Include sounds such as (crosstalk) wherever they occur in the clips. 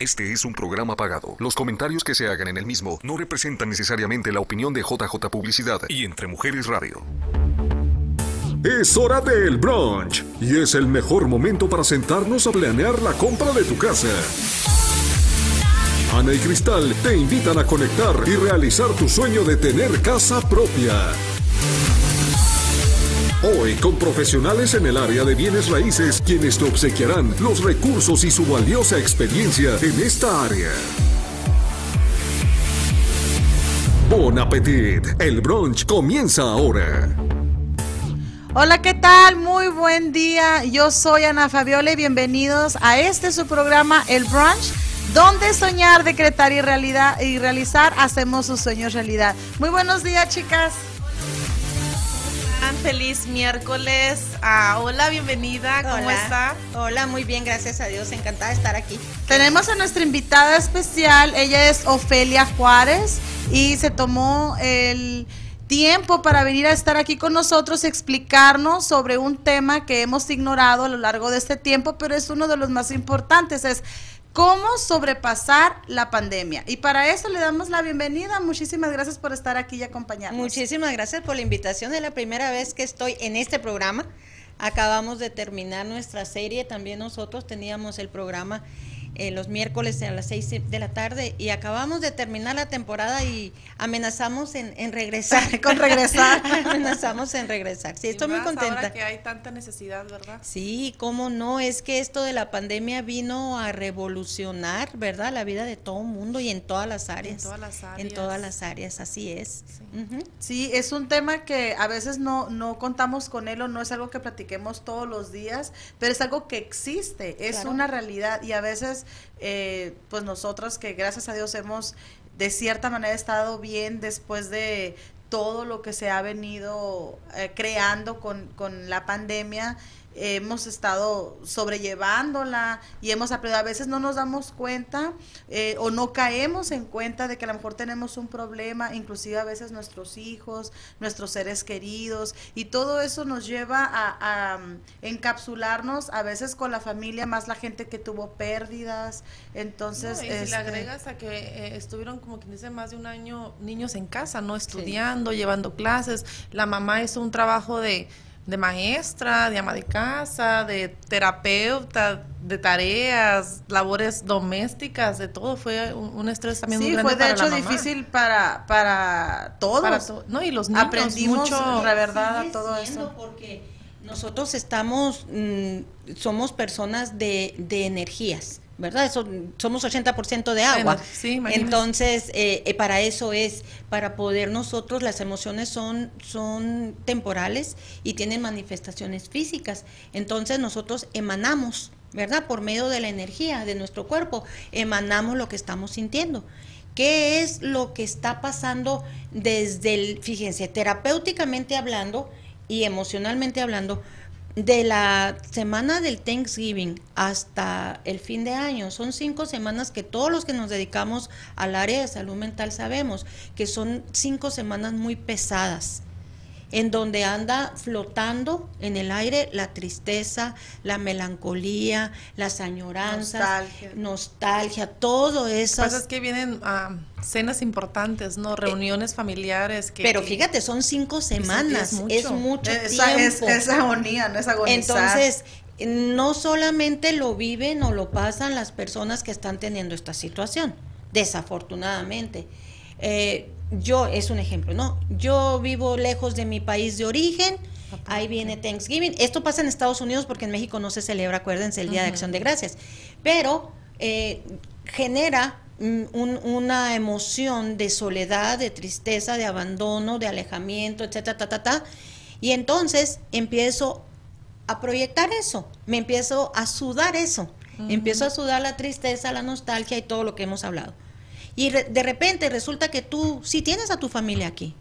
Este es un programa pagado. Los comentarios que se hagan en el mismo no representan necesariamente la opinión de JJ Publicidad y Entre Mujeres Radio. Es hora del brunch y es el mejor momento para sentarnos a planear la compra de tu casa. Ana y Cristal te invitan a conectar y realizar tu sueño de tener casa propia. Hoy con profesionales en el área de bienes raíces quienes te obsequiarán los recursos y su valiosa experiencia en esta área. Bon appetit, el brunch comienza ahora. Hola, ¿qué tal? Muy buen día. Yo soy Ana Fabiola y bienvenidos a este su programa El Brunch donde soñar, decretar y, realidad, y realizar hacemos sus sueños realidad. Muy buenos días, chicas feliz miércoles. Ah, hola, bienvenida. ¿Cómo está? Hola, muy bien, gracias a Dios. Encantada de estar aquí. Tenemos a nuestra invitada especial. Ella es Ofelia Juárez y se tomó el tiempo para venir a estar aquí con nosotros, explicarnos sobre un tema que hemos ignorado a lo largo de este tiempo, pero es uno de los más importantes. Es cómo sobrepasar la pandemia. Y para eso le damos la bienvenida. Muchísimas gracias por estar aquí y acompañarnos. Muchísimas gracias por la invitación. Es la primera vez que estoy en este programa. Acabamos de terminar nuestra serie. También nosotros teníamos el programa eh, los miércoles a las 6 de la tarde y acabamos de terminar la temporada y amenazamos en, regresar. (laughs) Con regresar. (laughs) amenazamos en regresar. Sí, estoy muy contenta. Ahora que hay tanta necesidad, ¿verdad? Sí, cómo no, es que esto de la pandemia vino a revolucionar, ¿verdad? La vida de todo el mundo y en todas las áreas. En todas las áreas. En todas las áreas, así es. Sí, es un tema que a veces no, no contamos con él o no es algo que platiquemos todos los días, pero es algo que existe, es una realidad y a veces eh, pues nosotros que gracias a Dios hemos de cierta manera estado bien después de todo lo que se ha venido eh, creando con, con la pandemia, hemos estado sobrellevándola y hemos aprendido. A veces no nos damos cuenta eh, o no caemos en cuenta de que a lo mejor tenemos un problema, inclusive a veces nuestros hijos, nuestros seres queridos, y todo eso nos lleva a, mm, encapsularnos a veces con la familia, más la gente que tuvo pérdidas. Entonces, y si le este agregas a que eh, estuvieron como quien dice más de un año niños en casa, no estudiando, llevando clases, la mamá hizo un trabajo de de maestra, de ama de casa, de terapeuta, de tareas, labores domésticas, de todo. Fue un, estrés también muy grande fue de hecho difícil para, para todos. no, y los niños Aprendimos mucho, la verdad, a todo eso. Porque nosotros estamos, mm, somos personas de, de energías. ¿Verdad? somos 80% de agua. Entonces, eh, eh, para eso es, para poder nosotros, las emociones son, son temporales y tienen manifestaciones físicas. Entonces, nosotros emanamos, ¿verdad? Por medio de la energía de nuestro cuerpo, emanamos lo que estamos sintiendo. ¿Qué es lo que está pasando desde el, fíjense, terapéuticamente hablando y emocionalmente hablando? De la semana del Thanksgiving hasta el fin de año, son cinco semanas que todos los que nos dedicamos al área de salud mental sabemos que son cinco semanas muy pesadas en donde anda flotando en el aire la tristeza, la melancolía, las añoranzas, nostalgia, nostalgia todo eso. Pasa es que vienen ah, cenas importantes, ¿no? Reuniones familiares. Que, pero fíjate, son cinco semanas, es mucho, tiempo. Es, agonía, no es agonizar. Entonces, no solamente lo viven o lo pasan las personas que están teniendo esta situación, desafortunadamente. Eh, yo, es un ejemplo, ¿no? Yo vivo lejos de mi país de origen, ahí viene Thanksgiving. Esto pasa en Estados Unidos porque en México no se celebra, acuérdense, el Día de Acción de Gracias. Pero eh, genera una emoción de soledad, de tristeza, de abandono, de alejamiento, etcétera, ta, ta, ta. Y entonces empiezo a proyectar eso, me empiezo a sudar eso, empiezo a sudar la tristeza, la nostalgia y todo lo que hemos hablado. Y de repente resulta que tú sí tienes a tu familia aquí,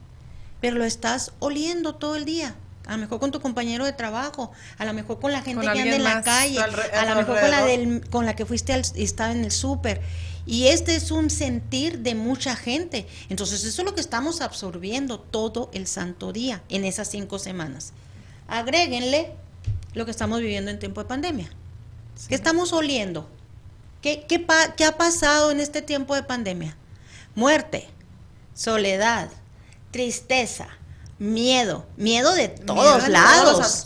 pero lo estás oliendo todo el día. A lo mejor con tu compañero de trabajo, a lo mejor con la gente que anda en la calle, a lo mejor con la, del, con la que fuiste al, estar en el súper. Y este es un sentir de mucha gente. Entonces eso es lo que estamos absorbiendo todo el santo día en esas cinco semanas. Agréguenle lo que estamos viviendo en tiempo de pandemia. ¿Qué estamos oliendo? ¿Qué, qué, ¿Qué ha pasado en este tiempo de pandemia? Muerte, soledad, tristeza, miedo, miedo de todos lados,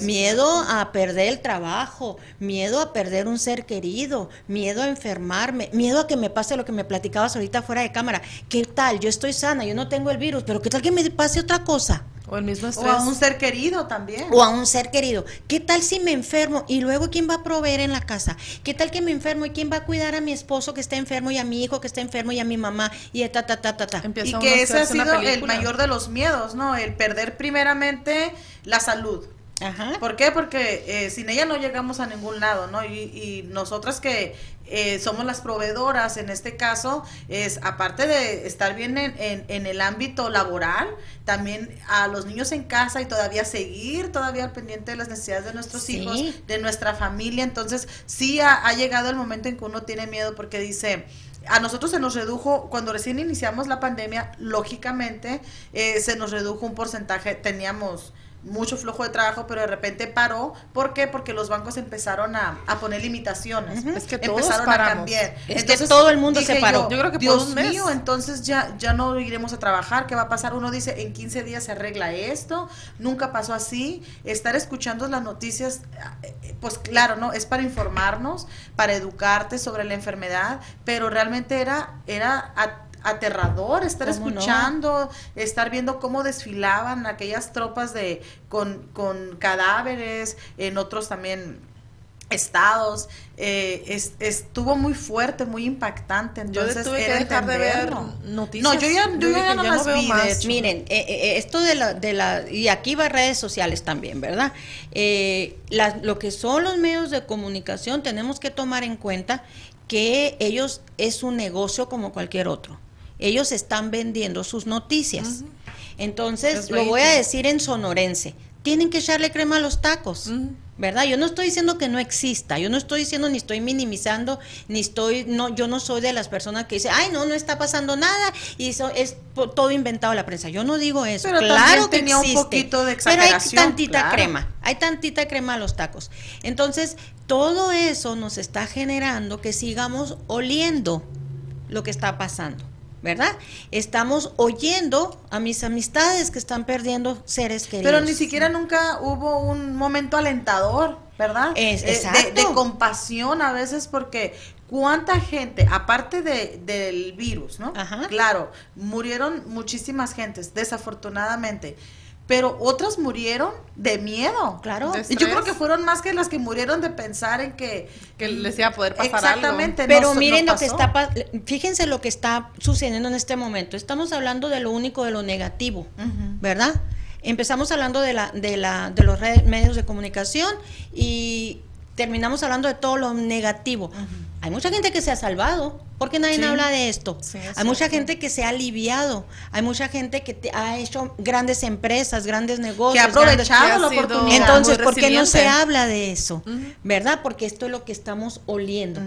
miedo a perder el trabajo, miedo a perder un ser querido, miedo a enfermarme, miedo a que me pase lo que me platicabas ahorita fuera de cámara. ¿Qué tal? Yo estoy sana, yo no tengo el virus, pero ¿qué tal que me pase otra cosa? O el mismo estrés. O a un ser querido también. O a un ser querido. ¿Qué tal si me enfermo y luego quién va a proveer en la casa? ¿Qué tal que me enfermo y quién va a cuidar a mi esposo que está enfermo y a mi hijo que está enfermo y a mi mamá y ta ta ta ta ta? y que ese ha sido el mayor de los miedos, ¿no? El perder primeramente la salud. Ajá. ¿Por qué? Porque eh, sin ella no llegamos a ningún lado, ¿no? Y, y nosotras que eh, somos las proveedoras en este caso, es aparte de estar bien en, en, el ámbito laboral, también a los niños en casa y todavía seguir todavía al pendiente de las necesidades de nuestros hijos, de nuestra familia. Entonces, sí ha, llegado el momento en que uno tiene miedo porque dice, a nosotros se nos redujo, cuando recién iniciamos la pandemia, lógicamente eh, se nos redujo un porcentaje, teníamos mucho flujo de trabajo, pero de repente paró. ¿Por qué? Porque los bancos empezaron a, poner limitaciones. Es que empezaron a cambiar. entonces, todo el mundo se paró. Yo, creo que Dios por un mío, entonces ya, ya no iremos a trabajar. ¿Qué va a pasar? Uno dice, en 15 días se arregla esto. Nunca pasó así. Estar escuchando las noticias, pues claro, ¿no? Es para informarnos, para educarte sobre la enfermedad, pero realmente era, era aterrador estar escuchando, estar viendo cómo desfilaban aquellas tropas de con, con cadáveres, en otros también estados, eh, estuvo muy fuerte, muy impactante. Entonces, yo tuve que dejar de ver noticias. No, yo ya, yo ya, no las vi. Más. Miren, eh, eh, esto de la, de la, y aquí va redes sociales también, ¿verdad? lo que son los medios de comunicación, tenemos que tomar en cuenta que ellos es un negocio como cualquier otro ellos están vendiendo sus noticias. Entonces, lo voy a decir en sonorense, tienen que echarle crema a los tacos. ¿Verdad? Yo no estoy diciendo que no exista, yo no estoy diciendo ni estoy minimizando, ni estoy, no, yo no soy de las personas que dicen, ay, no, no está pasando nada y eso es todo inventado la prensa. Yo no digo eso. Pero claro que tenía un poquito de exageración. Pero hay tantita crema, hay tantita crema a los tacos. Entonces, todo eso nos está generando que sigamos oliendo lo que está pasando. ¿Verdad? Estamos oyendo a mis amistades que están perdiendo seres queridos. Pero ni siquiera nunca hubo un momento alentador, ¿verdad? Es, eh, de, compasión a veces porque cuánta gente, aparte de, del virus, ¿no? Claro, murieron muchísimas gentes, desafortunadamente pero otras murieron de miedo. Claro. Y yo creo que fueron más que las que murieron de pensar en que... Que les iba a poder pasar Exactamente. Pero miren lo que está... Fíjense lo que está sucediendo en este momento. Estamos hablando de lo único, de lo negativo, ¿verdad? Empezamos hablando de, la, de, la, de los medios de comunicación y terminamos hablando de todo lo negativo. Hay mucha gente que se ha salvado, porque nadie habla de esto. hay mucha gente que se ha aliviado, hay mucha gente que ha hecho grandes empresas, grandes negocios. Que ha aprovechado la oportunidad. Entonces, ¿por qué no se habla de eso? ¿Verdad? Porque esto es lo que estamos oliendo.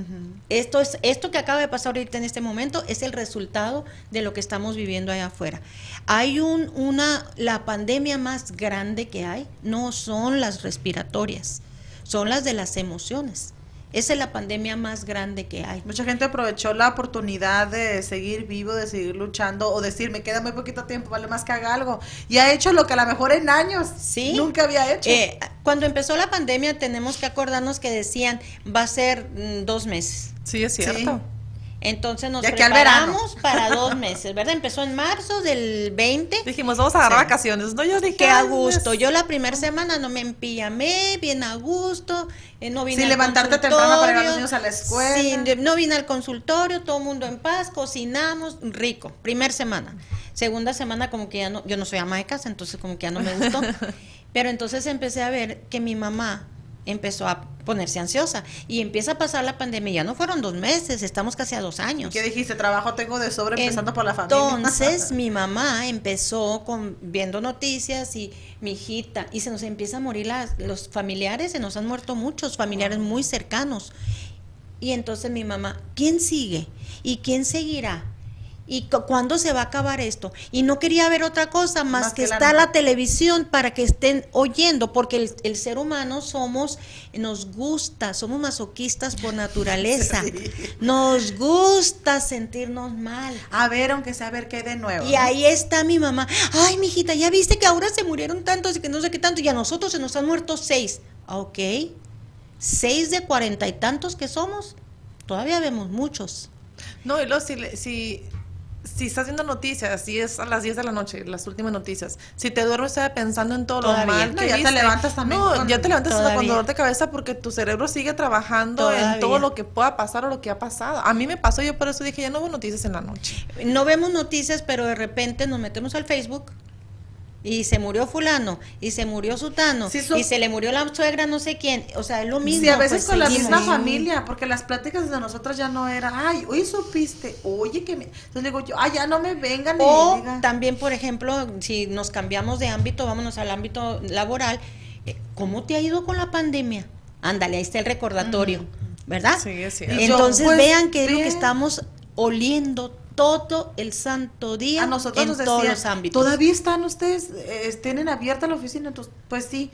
Esto es esto que acaba de pasar ahorita en este momento es el resultado de lo que estamos viviendo allá afuera. Hay un una la pandemia más grande que hay no son las respiratorias, son las de las emociones esa es la pandemia más grande que hay. Mucha gente aprovechó la oportunidad de seguir vivo, de seguir luchando o decir, me queda muy poquito tiempo, vale más que haga algo. Y ha hecho lo que a lo mejor en años ¿Sí? nunca había hecho. Eh, cuando empezó la pandemia tenemos que acordarnos que decían, va a ser mm, dos meses. Sí, es cierto. Entonces nos preparamos para dos meses, ¿verdad? Empezó en marzo del 20. Dijimos, vamos a agarrar vacaciones, ¿no? Yo dije, que a gusto. Yo la primera semana no me empillamé, bien a gusto, eh, no vine Sin levantarte temprano para llevar a los niños a la escuela. no vine al consultorio, todo el mundo en paz, cocinamos, rico. Primer semana. Segunda semana como que ya no, yo no soy ama de casa, entonces como que ya no me gustó. (laughs) Pero entonces empecé a ver que mi mamá empezó a ponerse ansiosa y empieza a pasar la pandemia. Ya no fueron dos meses, estamos casi a dos años. ¿Qué dijiste? Trabajo tengo de sobre empezando por la familia. Entonces (laughs) mi mamá empezó con viendo noticias y mi hijita y se nos empieza a morir las, los familiares, se nos han muerto muchos familiares muy cercanos. Y entonces mi mamá, ¿quién sigue? ¿Y quién seguirá? ¿Y cuándo se va a acabar esto? Y no quería ver otra cosa más, que, estar la, televisión para que estén oyendo, porque el, ser humano somos, nos gusta, somos masoquistas por (laughs) naturaleza. Nos gusta sentirnos mal. A ver, aunque sea a ver qué de nuevo. Y ahí está mi mamá. Ay, mijita, ya viste que ahora se murieron tantos y que no sé qué tanto, y a nosotros se nos han muerto seis. Ok. Seis de cuarenta y tantos que somos, todavía vemos muchos. No, y luego si, si si estás viendo noticias, si es a las 10 de la noche, las últimas noticias, si te duermes pensando en todo lo mal que ya te levantas también. No, ya te levantas con dolor de cabeza porque tu cerebro sigue trabajando en todo lo que pueda pasar o lo que ha pasado. A mí me pasó, yo por eso dije, ya no veo noticias en la noche. No vemos noticias, pero de repente nos metemos al Facebook y se murió fulano, y se murió sutano, y se le murió la suegra no sé quién, o sea, es lo mismo. Sí, a veces pues, con la misma familia, porque las pláticas de nosotros ya no era, ay, hoy supiste, oye que me... Entonces digo yo, ay, ya no me vengan. O también, por ejemplo, si nos cambiamos de ámbito, vámonos al ámbito laboral, eh, ¿cómo te ha ido con la pandemia? Ándale, ahí está el recordatorio, ¿verdad? Sí, es cierto. Entonces pues, vean que es lo que estamos oliendo todo el santo día a nosotros en todos los ámbitos. Todavía están ustedes, eh, tienen abierta la oficina, entonces, pues sí.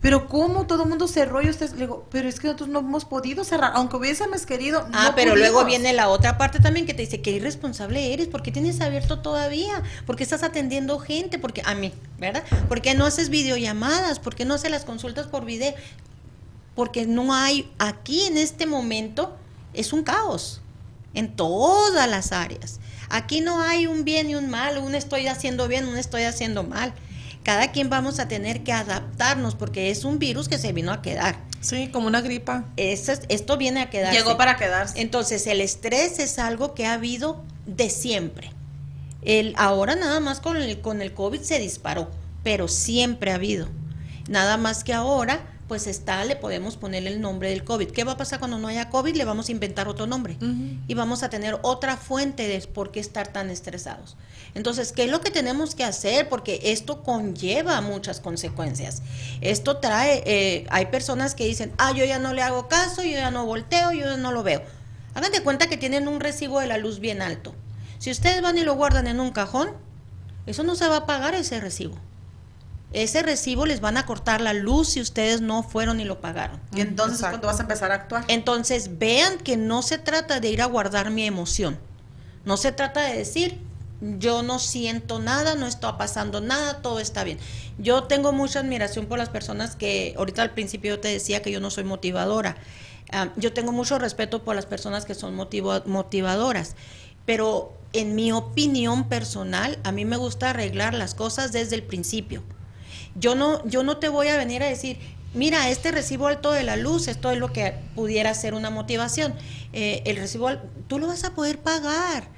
Pero ¿cómo todo el mundo cerró y ustedes? Le digo, pero es que nosotros no hemos podido cerrar, aunque hubiésemos querido. Ah, pero luego viene la otra parte también que te dice, qué irresponsable eres, ¿por qué tienes abierto todavía? ¿Por qué estás atendiendo gente? Porque a mí, ¿verdad? ¿Por qué no haces videollamadas? ¿Por qué no haces las consultas por video? Porque no hay, aquí en este momento, es un caos en todas las áreas. Aquí no hay un bien y un mal, un estoy haciendo bien, un estoy haciendo mal. Cada quien vamos a tener que adaptarnos porque es un virus que se vino a quedar. Sí, como una gripa. Esto, esto viene a quedarse. Llegó para quedarse. Entonces, el estrés es algo que ha habido de siempre. El, ahora nada más con el, con el COVID se disparó, pero siempre ha habido. Nada más que ahora pues está, le podemos poner el nombre del COVID. ¿Qué va a pasar cuando no haya COVID? Le vamos a inventar otro nombre y vamos a tener otra fuente de por qué estar tan estresados. Entonces, ¿qué es lo que tenemos que hacer? Porque esto conlleva muchas consecuencias. Esto trae, eh, hay personas que dicen, ah, yo ya no le hago caso, yo ya no volteo, yo ya no lo veo. Hagan de cuenta que tienen un recibo de la luz bien alto. Si ustedes van y lo guardan en un cajón, eso no se va a pagar ese recibo ese recibo les van a cortar la luz si ustedes no fueron y lo pagaron. Y entonces es cuando vas a empezar a actuar. Entonces vean que no se trata de ir a guardar mi emoción. No se trata de decir, yo no siento nada, no está pasando nada, todo está bien. Yo tengo mucha admiración por las personas que, ahorita al principio yo te decía que yo no soy motivadora. Ah, yo tengo mucho respeto por las personas que son motivadoras, pero en mi opinión personal, a mí me gusta arreglar las cosas desde el principio. Yo no, yo no te voy a venir a decir, mira, este recibo alto de la luz, esto es lo que pudiera ser una motivación. Eh, el recibo, tú lo vas a poder pagar.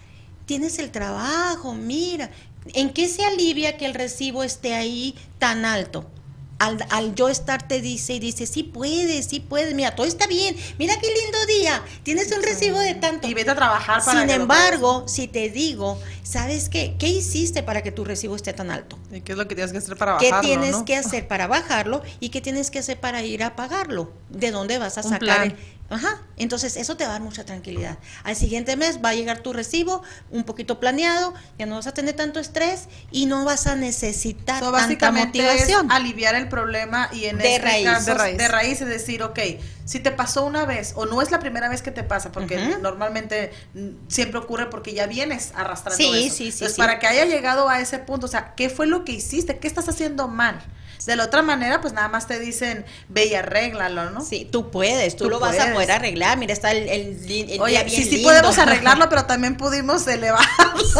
Tienes el trabajo, mira. ¿En qué se alivia que el recibo esté ahí tan alto? Al, yo estar te dice y dice, sí puedes, sí puedes, mira, todo está bien, mira qué lindo día, tienes un recibo de tanto. Y vete a trabajar para Sin embargo, si te digo, ¿sabes qué? ¿Qué hiciste para que tu recibo esté tan alto? ¿Y qué es lo que tienes que hacer para bajarlo? ¿Qué tienes que hacer para bajarlo y qué tienes que hacer para ir a pagarlo? ¿De dónde vas a sacar? Ajá, entonces eso te va a dar mucha tranquilidad. Al siguiente mes va a llegar tu recibo un poquito planeado, ya no vas a tener tanto estrés y no vas a necesitar tanta motivación. aliviar el problema y en de este raíz. Caso, de raíz. es decir, ok, si te pasó una vez o no es la primera vez que te pasa, porque normalmente mm, siempre ocurre porque ya vienes arrastrando sí, eso. Sí, sí, Entonces, para que haya llegado a ese punto, o sea, ¿qué fue lo que hiciste? ¿Qué estás haciendo mal? De la otra manera, pues nada más te dicen, ve y arréglalo, ¿no? Sí, tú puedes, tú, lo vas a poder arreglar. Mira, está el, el, Oye, sí, sí podemos arreglarlo, (laughs) pero también pudimos elevarlo.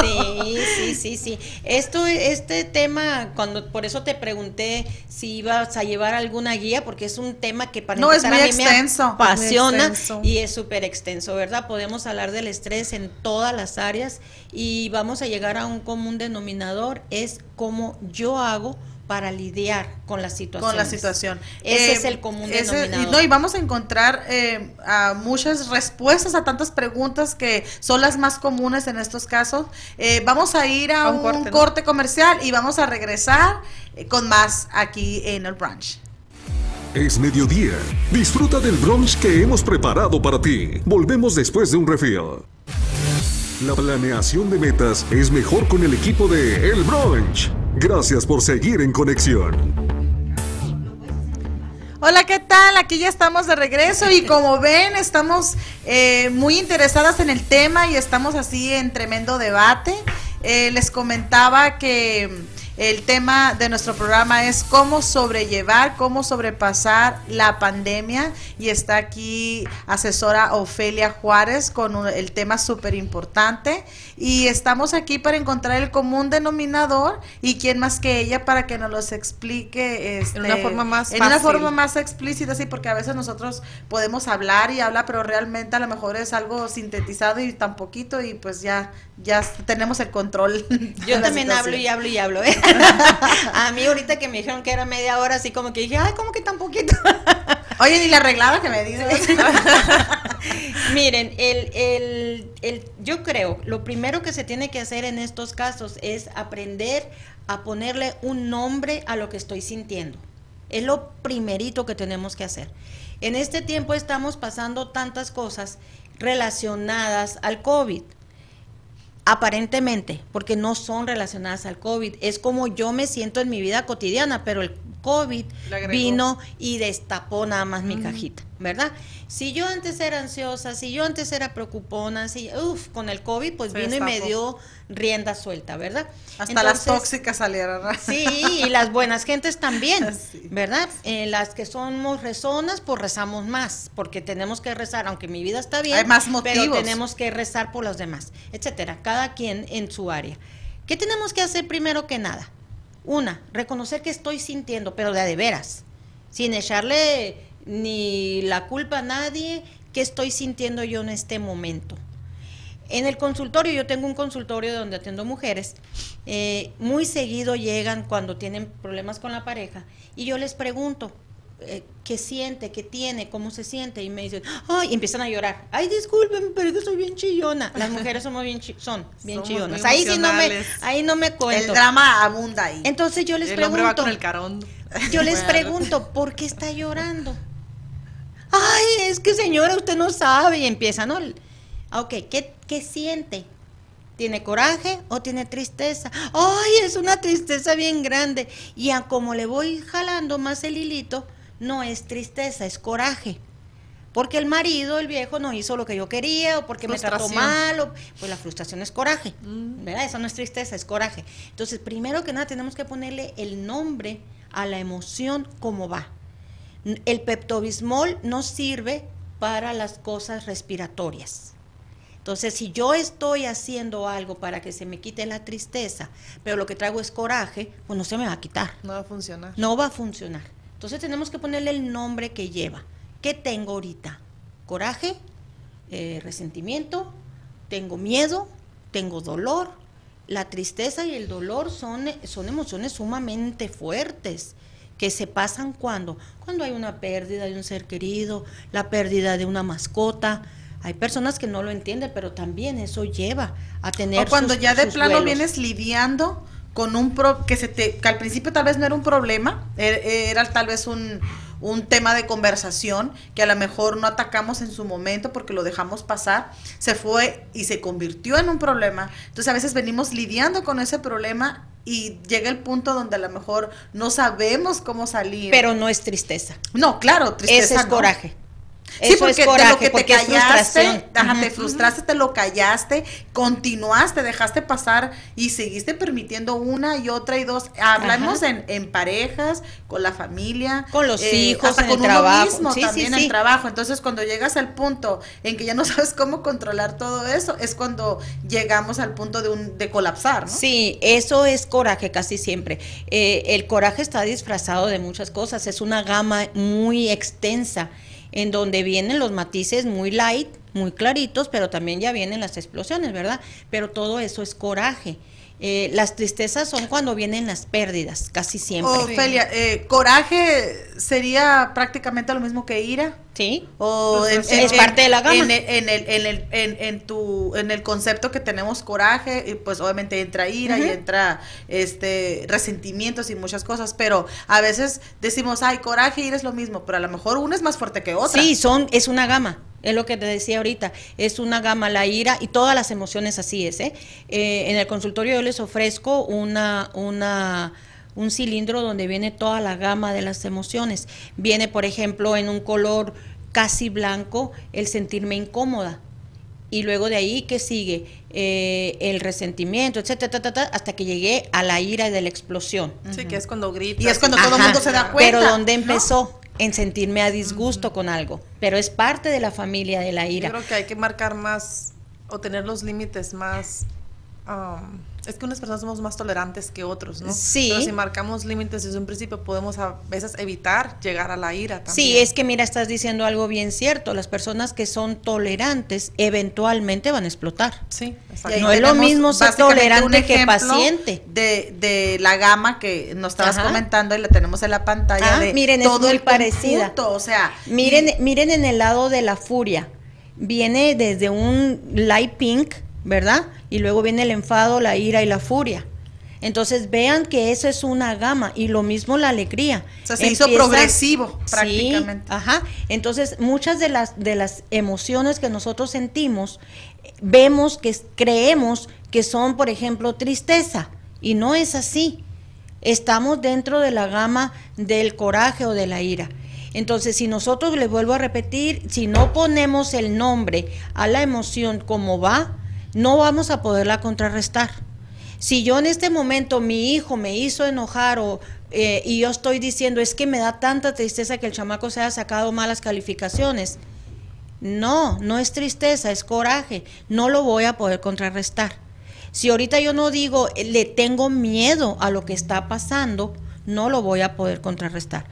Sí, sí, sí, sí. Esto, este tema, cuando por eso te pregunté si ibas a llevar alguna guía, porque es un tema que para no, es muy extenso, me apasiona y es súper extenso, ¿verdad? Podemos hablar del estrés en todas las áreas y vamos a llegar a un común denominador, es cómo yo hago para lidiar con la situación. Con la situación. Ese es eh, el común denominador. no, y vamos a encontrar eh, a muchas respuestas a tantas preguntas que son las más comunes en estos casos. Eh, vamos a ir a, un, corte, comercial y vamos a regresar con más aquí en el brunch. Es mediodía. Disfruta del brunch que hemos preparado para ti. Volvemos después de un refill. La planeación de metas es mejor con el equipo de El Brunch. Gracias por seguir en conexión. Hola, ¿qué tal? Aquí ya estamos de regreso y como ven, estamos eh, muy interesadas en el tema y estamos así en tremendo debate. Eh, les comentaba que el tema de nuestro programa es cómo sobrellevar, cómo sobrepasar la pandemia. Y está aquí asesora Ofelia Juárez con el tema súper importante y estamos aquí para encontrar el común denominador y quién más que ella para que nos los explique este, en una forma más en una forma más explícita, sí, porque a veces nosotros podemos hablar y hablar, pero realmente a lo mejor es algo sintetizado y tan poquito y pues ya ya tenemos el control. (laughs) Yo también hablo y hablo y hablo, ¿eh? (laughs) a mí ahorita que me dijeron que era media hora, así como que dije, ay, ¿cómo que tan poquito? Oye, ni la arreglada que me dices. (laughs) Miren, el, el, el, yo creo, lo primero que se tiene que hacer en estos casos es aprender a ponerle un nombre a lo que estoy sintiendo. Es lo primerito que tenemos que hacer. En este tiempo estamos pasando tantas cosas relacionadas al COVID aparentemente, porque no son relacionadas al COVID. Es como yo me siento en mi vida cotidiana, pero el COVID vino y destapó nada más mi cajita, ¿verdad? Si yo antes era ansiosa, si yo antes era preocupona, si, uff, con el COVID, pues vino y me dio rienda suelta, ¿verdad? Hasta las tóxicas salieron. Sí, y las buenas gentes también, (laughs) ¿verdad? Eh, las que somos rezonas, pues rezamos más, porque tenemos que rezar, aunque mi vida está bien, Hay más motivos. pero tenemos que rezar por los demás, etcétera, cada quien en su área. ¿Qué tenemos que hacer primero que nada? Una, reconocer que estoy sintiendo, pero de, de veras, sin echarle ni la culpa a nadie, qué estoy sintiendo yo en este momento. En el consultorio, yo tengo un consultorio donde atiendo mujeres, eh, muy seguido llegan cuando tienen problemas con la pareja y yo les pregunto, eh, qué siente, qué tiene, cómo se siente y me dicen, ay, y empiezan a llorar. Ay, discúlpeme, pero que soy bien chillona. Las mujeres somos bien son bien chillonas. Ahí sí no me ahí no me cuento. El drama abunda ahí. Entonces yo les el pregunto, hombre va con el carón. yo les (laughs) pregunto, ¿por qué está llorando? Ay, es que señora, usted no sabe y empieza, ¿no? Ok, ¿qué, qué siente? ¿Tiene coraje o tiene tristeza? ¡Ay, es una tristeza bien grande! Y a como le voy jalando más el hilito, no es tristeza, es coraje. Porque el marido, el viejo, no hizo lo que yo quería, o porque me trató mal, o, pues la frustración es coraje, ¿verdad? Eso no es tristeza, es coraje. Entonces, primero que nada, tenemos que ponerle el nombre a la emoción como va. El peptobismol no sirve para las cosas respiratorias. Entonces, si yo estoy haciendo algo para que se me quite la tristeza, pero lo que traigo es coraje, pues no se me va a quitar. No va a funcionar. No va a funcionar. Entonces tenemos que ponerle el nombre que lleva. ¿Qué tengo ahorita? Coraje, eh, resentimiento, tengo miedo, tengo dolor. La tristeza y el dolor son, son emociones sumamente fuertes que se pasan cuando cuando hay una pérdida de un ser querido, la pérdida de una mascota. Hay personas que no lo entienden, pero también eso lleva a tener o cuando sus- ya de plano duelos. vienes lidiando con un pro que se te que al principio tal vez no era un problema, er- era, tal vez un un tema de conversación que a lo mejor no atacamos en su momento porque lo dejamos pasar, se fue y se convirtió en un problema. Entonces a veces venimos lidiando con ese problema y llega el punto donde a lo mejor no sabemos cómo salir. Pero no es tristeza. no, claro, tristeza Ese es no. coraje. Sí, Eso porque es coraje, de lo que te porque callaste, te frustraste, te lo callaste, continuaste, dejaste pasar y seguiste permitiendo una y otra y dos. Hablamos en, en parejas, con la familia, Con los hijos, hasta en con el uno trabajo. mismo Sí, también sí, en sí. el trabajo. Entonces, cuando llegas al punto en que ya no (laughs) sabes cómo controlar todo eso, es cuando llegamos al punto de un de colapsar, ¿no? Sí, eso es coraje casi siempre. Eh, el coraje está disfrazado de muchas cosas, es una gama muy extensa en donde vienen los matices muy light, muy claritos, pero también ya vienen las explosiones, ¿verdad? Pero todo eso es coraje. Eh, las tristezas son cuando vienen las pérdidas, casi siempre. Ofelia, eh, ¿coraje sería prácticamente lo mismo que ira? Sí. O pues, es parte de la gama. En el, en el, en, tu, en el concepto que tenemos coraje, pues obviamente entra ira y entra este resentimientos y muchas cosas, pero a veces decimos, ay, coraje y ira es lo mismo, pero a lo mejor una es más fuerte que otra. Sí, son, es una gama. Es lo que te decía ahorita, es una gama, la ira y todas las emociones así es. ¿eh? Eh, en el consultorio yo les ofrezco una, una, un cilindro donde viene toda la gama de las emociones. Viene, por ejemplo, en un color casi blanco, el sentirme incómoda. Y luego de ahí, ¿qué sigue? Eh, el resentimiento, etcétera, hasta que llegué a la ira de la explosión. Sí, que es cuando grita. Y es cuando todo el mundo se da cuenta. Pero ¿dónde empezó? En sentirme a disgusto con algo, pero es parte de la familia de la ira. Yo creo que hay que marcar más o tener los límites más um, es que unas personas somos más tolerantes que otros, ¿no? Sí. Pero si marcamos límites desde un principio, podemos a veces evitar llegar a la ira también. Sí, es que mira, estás diciendo algo bien cierto. Las personas que son tolerantes eventualmente van a explotar. Sí, exacto. No es lo mismo ser tolerante que paciente. De, de la gama que nos estabas comentando y la tenemos en la pantalla. Ah, de miren, todo es muy parecida. o sea. Miren, miren en el lado de la furia. Viene desde un light pink, ¿verdad? y luego viene el enfado, la ira y la furia. Entonces vean que eso es una gama y lo mismo la alegría. O sea, se hizo progresivo prácticamente. ajá. Entonces muchas de las de las emociones que nosotros sentimos vemos que creemos que son, por ejemplo, tristeza y no es así. Estamos dentro de la gama del coraje o de la ira. Entonces, si nosotros les vuelvo a repetir, si no ponemos el nombre a la emoción como va, no vamos a poderla contrarrestar. Si yo en este momento mi hijo me hizo enojar o, eh, y yo estoy diciendo es que me da tanta tristeza que el chamaco se haya sacado malas calificaciones, no, no es tristeza, es coraje, no lo voy a poder contrarrestar. Si ahorita yo no digo le tengo miedo a lo que está pasando, no lo voy a poder contrarrestar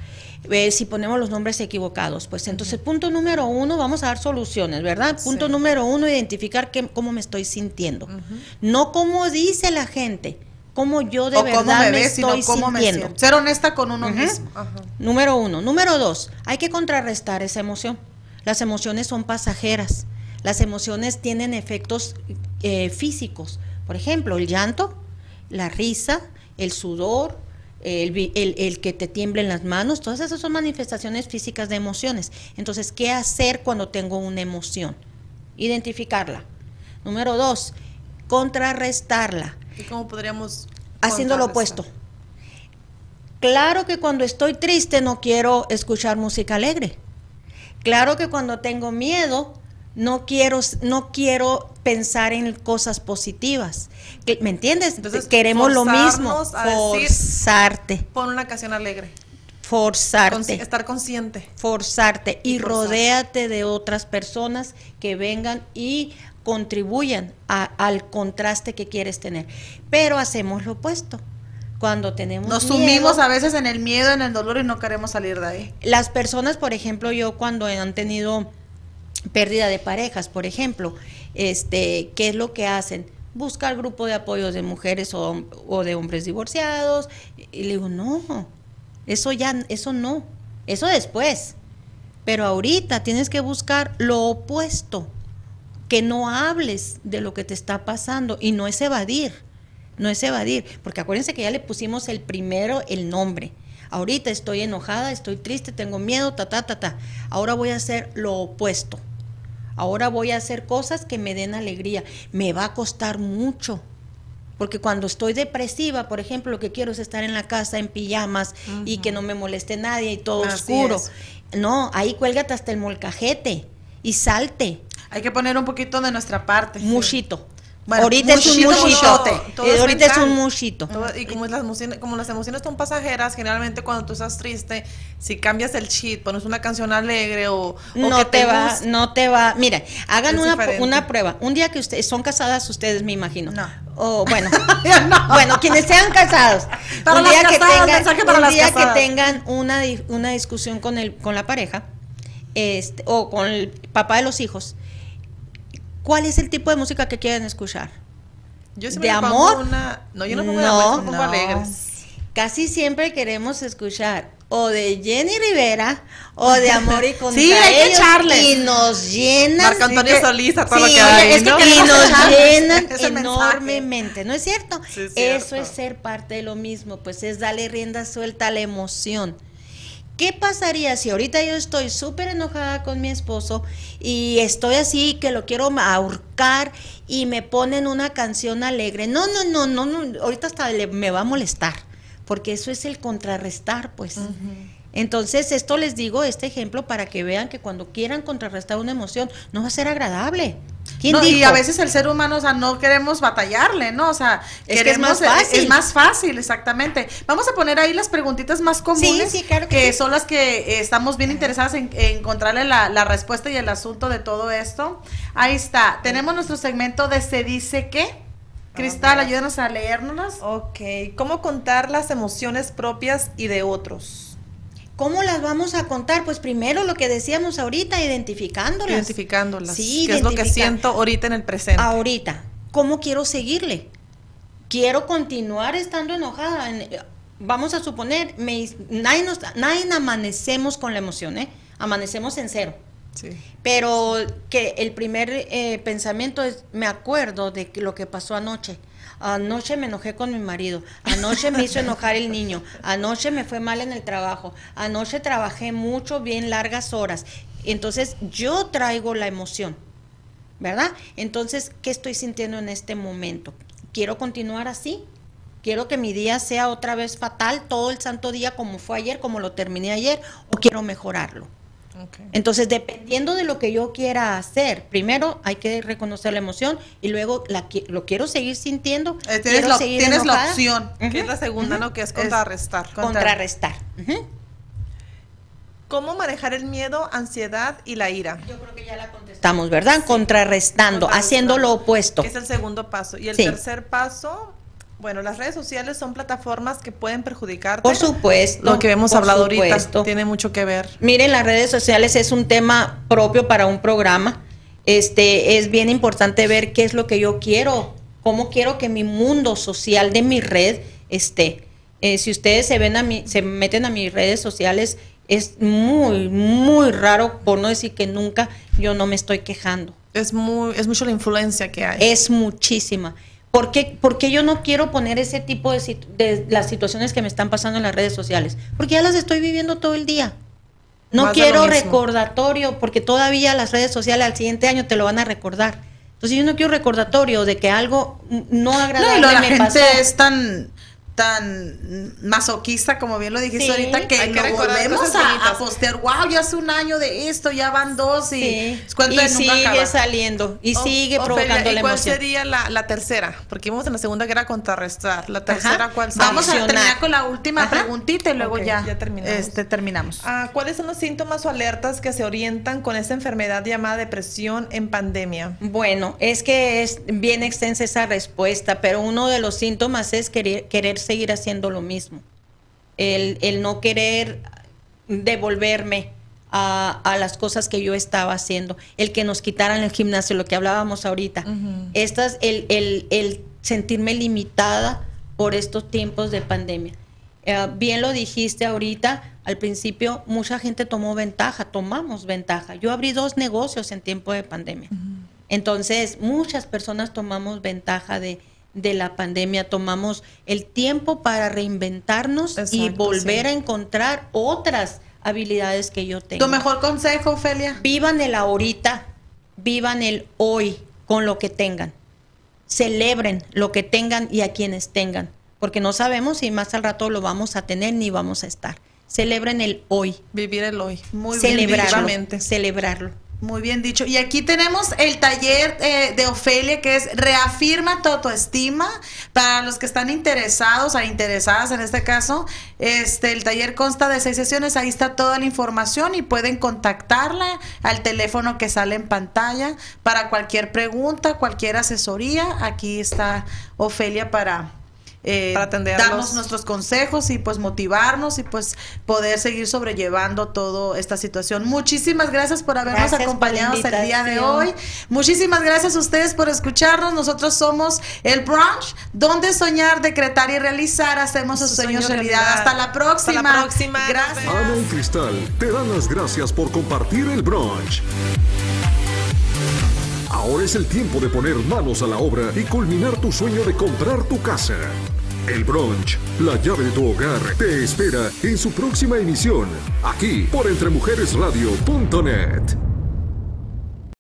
si ponemos los nombres equivocados. Pues entonces, punto número uno, vamos a dar soluciones, ¿verdad? Punto número uno, identificar qué, cómo me estoy sintiendo. No cómo dice la gente, cómo yo de verdad me, estoy sintiendo. Ser honesta con uno mismo. Número uno. Número dos, hay que contrarrestar esa emoción. Las emociones son pasajeras. Las emociones tienen efectos eh, físicos. Por ejemplo, el llanto, la risa, el sudor, el, que te tiemblen las manos, todas esas son manifestaciones físicas de emociones. Entonces, ¿qué hacer cuando tengo una emoción? Identificarla. Número dos, contrarrestarla. ¿Y cómo podríamos... Haciendo lo opuesto. Claro que cuando estoy triste no quiero escuchar música alegre. Claro que cuando tengo miedo no quiero, no quiero pensar en cosas positivas. ¿Me entiendes? Entonces, Queremos lo mismo. Forzarte. pon una canción alegre. Forzarte. estar consciente. Forzarte. Y, rodéate de otras personas que vengan y contribuyan al contraste que quieres tener. Pero hacemos lo opuesto. Cuando tenemos Nos sumimos a veces en el miedo, en el dolor y no queremos salir de ahí. Las personas, por ejemplo, yo cuando han tenido pérdida de parejas, por ejemplo, este, ¿qué es lo que hacen? Buscar grupo de apoyo de mujeres o, o, de hombres divorciados. Y le digo, no, eso ya, eso no, eso después. Pero ahorita tienes que buscar lo opuesto, que no hables de lo que te está pasando y no es evadir, no es evadir, porque acuérdense que ya le pusimos el primero el nombre. Ahorita estoy enojada, estoy triste, tengo miedo, ta, ta, ta, ta. Ahora voy a hacer lo opuesto. Ahora voy a hacer cosas que me den alegría. Me va a costar mucho. Porque cuando estoy depresiva, por ejemplo, lo que quiero es estar en la casa en pijamas y que no me moleste nadie y todo oscuro. No, ahí cuélgate hasta el molcajete y salte. Hay que poner un poquito de nuestra parte. Muchito ahorita es un muchito. Eh, ahorita es un muchito. y como las, emociones, como las emociones son pasajeras, generalmente cuando tú estás triste, si cambias el cheat, pones una canción alegre o, no te, va, no te va. Mira, hagan una, una, prueba. Un día que ustedes son casadas, ustedes me imagino. No. O bueno, (laughs) bueno, quienes sean casados. (laughs) un día, que, tengan, un día que tengan una, una discusión con el con la pareja, este, o con el papá de los hijos ¿Cuál es el tipo de música que quieren escuchar? de amor. no, yo no pongo no, de alegres. Casi siempre queremos escuchar o de Jenny Rivera o de Amor y contra (laughs) sí, hay que echarle. y nos llenan Marco Antonio Solís todo lo que hay, y nos llenan (laughs) enormemente, ¿no es cierto? Eso es ser parte de lo mismo, pues es darle rienda suelta a la emoción. ¿Qué pasaría si ahorita yo estoy súper enojada con mi esposo y estoy así que lo quiero ahorcar y me ponen una canción alegre? No, no, no, no, no ahorita hasta me va a molestar, porque eso es el contrarrestar, pues. Entonces, esto les digo, este ejemplo, para que vean que cuando quieran contrarrestar una emoción, no va a ser agradable. ¿Quién Y a veces el ser humano, o sea, no queremos batallarle, ¿no? O sea, es que es más fácil. Es más fácil, exactamente. Vamos a poner ahí las preguntitas más comunes, sí, sí, claro que, son las que estamos bien interesadas en, encontrarle la, la, respuesta y el asunto de todo esto. Ahí está. Tenemos nuestro segmento de Se dice qué. Cristal, ayúdanos a leérnoslas. Ok. ¿Cómo contar las emociones propias y de otros? ¿Cómo las vamos a contar? Pues primero lo que decíamos ahorita, identificándolas. Identificándolas. Sí, ¿Qué es lo que siento ahorita en el presente? Ahorita. ¿Cómo quiero seguirle? Quiero continuar estando enojada. Vamos a suponer, me, nadie, nos, nadie amanecemos con la emoción, ¿eh? Amanecemos en cero. Sí. Pero que el primer eh, pensamiento es, me acuerdo de lo que pasó anoche Anoche me enojé con mi marido, anoche me hizo enojar el niño, anoche me fue mal en el trabajo, anoche trabajé mucho, bien largas horas. Entonces yo traigo la emoción, ¿verdad? Entonces, ¿qué estoy sintiendo en este momento? ¿Quiero continuar así? ¿Quiero que mi día sea otra vez fatal todo el santo día como fue ayer, como lo terminé ayer, o quiero mejorarlo? Entonces, dependiendo de lo que yo quiera hacer, primero hay que reconocer la emoción y luego la, lo quiero seguir sintiendo. Eh, tienes, la, tienes la, opción. Que es la segunda, ¿no? Que es contrarrestar. contrarrestar. ¿Cómo manejar el miedo, ansiedad y la ira? Yo creo que ya la contestamos, ¿verdad? contrarrestando, haciendo lo opuesto. es el segundo paso. Y el tercer paso, bueno, las redes sociales son plataformas que pueden perjudicar. Por supuesto. Lo que hemos hablado ahorita tiene mucho que ver. Miren, las redes sociales es un tema propio para un programa. Este es bien importante ver qué es lo que yo quiero, cómo quiero que mi mundo social de mi red esté. Eh, si ustedes se ven a mí, se meten a mis redes sociales, es muy, muy raro, por no decir que nunca, yo no me estoy quejando. Es muy, es mucho la influencia que hay. Es muchísima. ¿Por qué, yo no quiero poner ese tipo de, de, las situaciones que me están pasando en las redes sociales? Porque ya las estoy viviendo todo el día. No quiero recordatorio, porque todavía las redes sociales al siguiente año te lo van a recordar. Entonces yo no quiero recordatorio de que algo no agradable no, la gente es tan tan masoquista, como bien lo dijiste ahorita, que, lo volvemos a, postear, wow, ya hace un año de esto, ya van dos y, sigue saliendo y sigue provocando la ¿Cuál sería la, tercera? Porque vimos en la segunda que era contrarrestar. La tercera, ¿cuál sería? Vamos a terminar con la última preguntita y luego ya, terminamos. Este, terminamos. Ah, ¿Cuáles son los síntomas o alertas que se orientan con esta enfermedad llamada depresión en pandemia? Bueno, es que es bien extensa esa respuesta, pero uno de los síntomas es querer, querer seguir haciendo lo mismo. El, no querer devolverme a, las cosas que yo estaba haciendo, el que nos quitaran el gimnasio, lo que hablábamos ahorita. Estas, el, el, sentirme limitada por estos tiempos de pandemia. Eh, bien lo dijiste ahorita, al principio mucha gente tomó ventaja, tomamos ventaja. Yo abrí dos negocios en tiempo de pandemia. Entonces, muchas personas tomamos ventaja de, de la pandemia tomamos el tiempo para reinventarnos y volver a encontrar otras habilidades que yo tengo. ¿Tu mejor consejo, Ofelia? Vivan el ahorita, vivan el hoy con lo que tengan. Celebren lo que tengan y a quienes tengan, porque no sabemos si más al rato lo vamos a tener ni vamos a estar. Celebren el hoy. Vivir el hoy. Muy celebrarlo, Celebrarlo. Muy bien dicho. Y aquí tenemos el taller eh, de Ofelia que es Reafirma tu autoestima. Para los que están interesados o interesadas en este caso, este el taller consta de seis sesiones. Ahí está toda la información y pueden contactarla al teléfono que sale en pantalla para cualquier pregunta, cualquier asesoría. Aquí está Ofelia para eh, darnos nuestros consejos y pues motivarnos y pues poder seguir sobrellevando toda esta situación. Muchísimas gracias por habernos acompañado el día de hoy. Muchísimas gracias a ustedes por escucharnos. Nosotros somos el Brunch, donde soñar, decretar y realizar hacemos sus sueños realidad. Hasta la próxima. Hasta la próxima. Gracias. Ana y Cristal te dan las gracias por compartir el brunch. Ahora es el tiempo de poner manos a la obra y culminar tu sueño de comprar tu casa. El brunch, la llave de tu hogar, te espera en su próxima emisión, aquí por entremujeresradio.net.